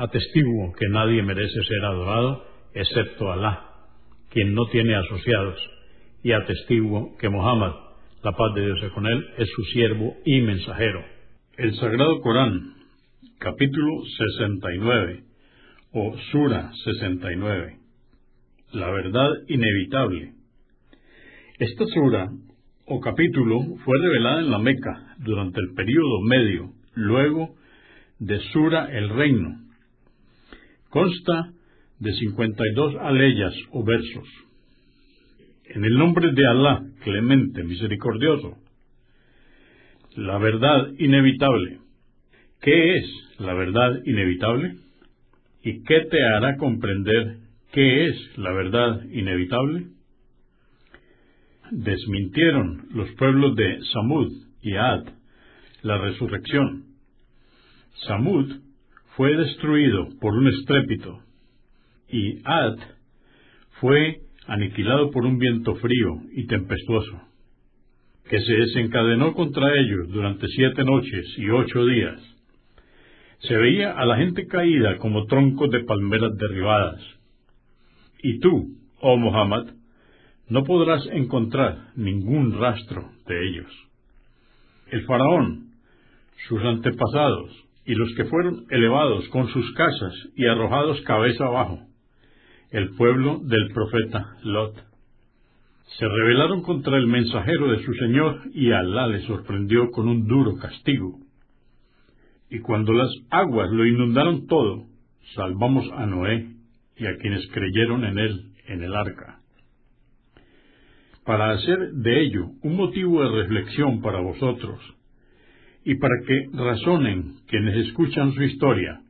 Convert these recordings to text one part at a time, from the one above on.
Atestiguo que nadie merece ser adorado excepto Alá, quien no tiene asociados, y atestiguo que Mohammed, la paz de Dios es con él, es su siervo y mensajero. El Sagrado Corán, capítulo 69, o Sura 69, la verdad inevitable. Esta sura o capítulo fue revelada en la Meca durante el período medio, luego de Sura el Reino, Consta de 52 aleyas o versos. En el nombre de Alá, clemente, misericordioso. La verdad inevitable. ¿Qué es la verdad inevitable? ¿Y qué te hará comprender qué es la verdad inevitable? Desmintieron los pueblos de Samud y Ad la resurrección. Samud fue destruido por un estrépito y Ad fue aniquilado por un viento frío y tempestuoso, que se desencadenó contra ellos durante siete noches y ocho días. Se veía a la gente caída como troncos de palmeras derribadas. Y tú, oh Muhammad, no podrás encontrar ningún rastro de ellos. El faraón, sus antepasados, y los que fueron elevados con sus casas y arrojados cabeza abajo, el pueblo del profeta Lot. Se rebelaron contra el mensajero de su Señor y Alá le sorprendió con un duro castigo. Y cuando las aguas lo inundaron todo, salvamos a Noé y a quienes creyeron en él en el arca. Para hacer de ello un motivo de reflexión para vosotros, y para que razonen quienes escuchan su historia.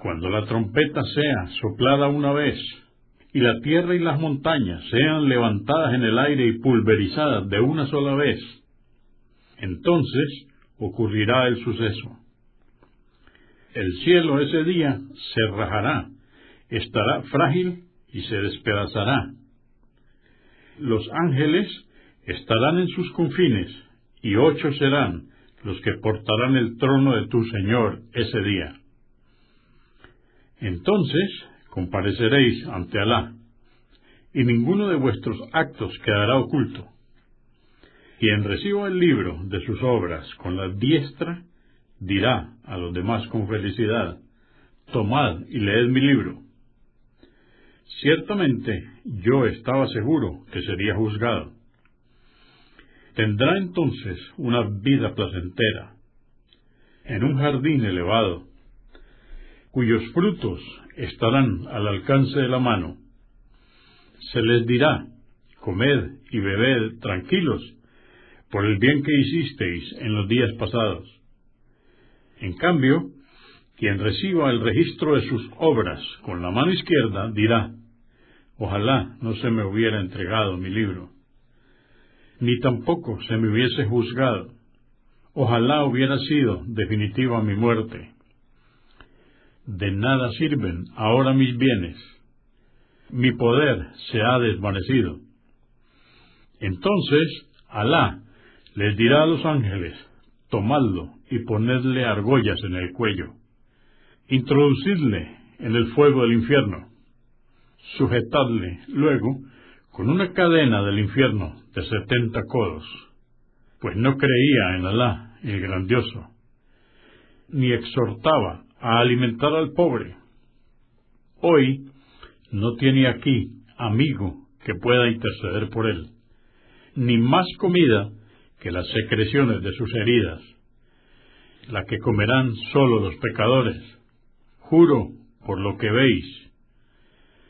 Cuando la trompeta sea soplada una vez, y la tierra y las montañas sean levantadas en el aire y pulverizadas de una sola vez, entonces ocurrirá el suceso. El cielo ese día se rajará, estará frágil y se despedazará. Los ángeles estarán en sus confines, y ocho serán, los que portarán el trono de tu Señor ese día. Entonces compareceréis ante Alá, y ninguno de vuestros actos quedará oculto. Quien reciba el libro de sus obras con la diestra, dirá a los demás con felicidad, tomad y leed mi libro. Ciertamente yo estaba seguro que sería juzgado tendrá entonces una vida placentera, en un jardín elevado, cuyos frutos estarán al alcance de la mano. Se les dirá, comed y bebed tranquilos por el bien que hicisteis en los días pasados. En cambio, quien reciba el registro de sus obras con la mano izquierda dirá, ojalá no se me hubiera entregado mi libro ni tampoco se me hubiese juzgado. Ojalá hubiera sido definitiva mi muerte. De nada sirven ahora mis bienes. Mi poder se ha desvanecido. Entonces Alá les dirá a los ángeles, tomadlo y ponedle argollas en el cuello. Introducidle en el fuego del infierno. Sujetadle luego con una cadena del infierno de setenta codos, pues no creía en Alá, el grandioso, ni exhortaba a alimentar al pobre. Hoy no tiene aquí amigo que pueda interceder por él, ni más comida que las secreciones de sus heridas, la que comerán solo los pecadores. Juro por lo que veis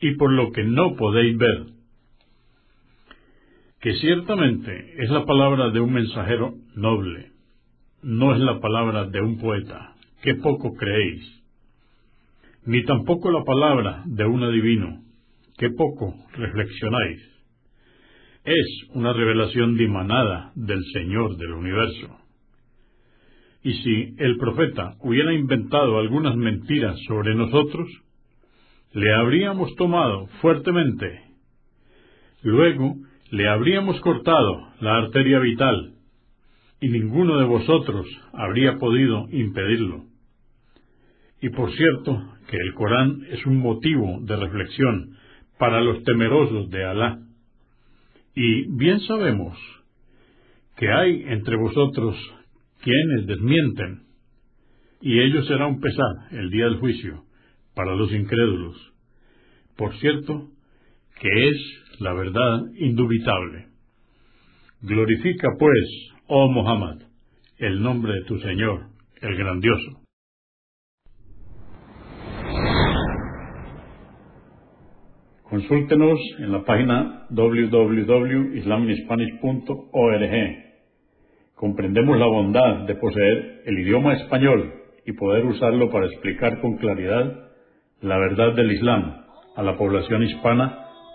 y por lo que no podéis ver, que ciertamente es la palabra de un mensajero noble, no es la palabra de un poeta, que poco creéis, ni tampoco la palabra de un adivino, que poco reflexionáis. Es una revelación dimanada del Señor del universo. Y si el profeta hubiera inventado algunas mentiras sobre nosotros, le habríamos tomado fuertemente. Luego le habríamos cortado la arteria vital y ninguno de vosotros habría podido impedirlo. Y por cierto que el Corán es un motivo de reflexión para los temerosos de Alá. Y bien sabemos que hay entre vosotros quienes desmienten, y ello será un pesar el día del juicio para los incrédulos. Por cierto, que es la verdad indubitable. Glorifica, pues, oh Muhammad, el nombre de tu Señor, el grandioso. Consúltenos en la página www.islaminspanish.org. Comprendemos la bondad de poseer el idioma español y poder usarlo para explicar con claridad la verdad del Islam a la población hispana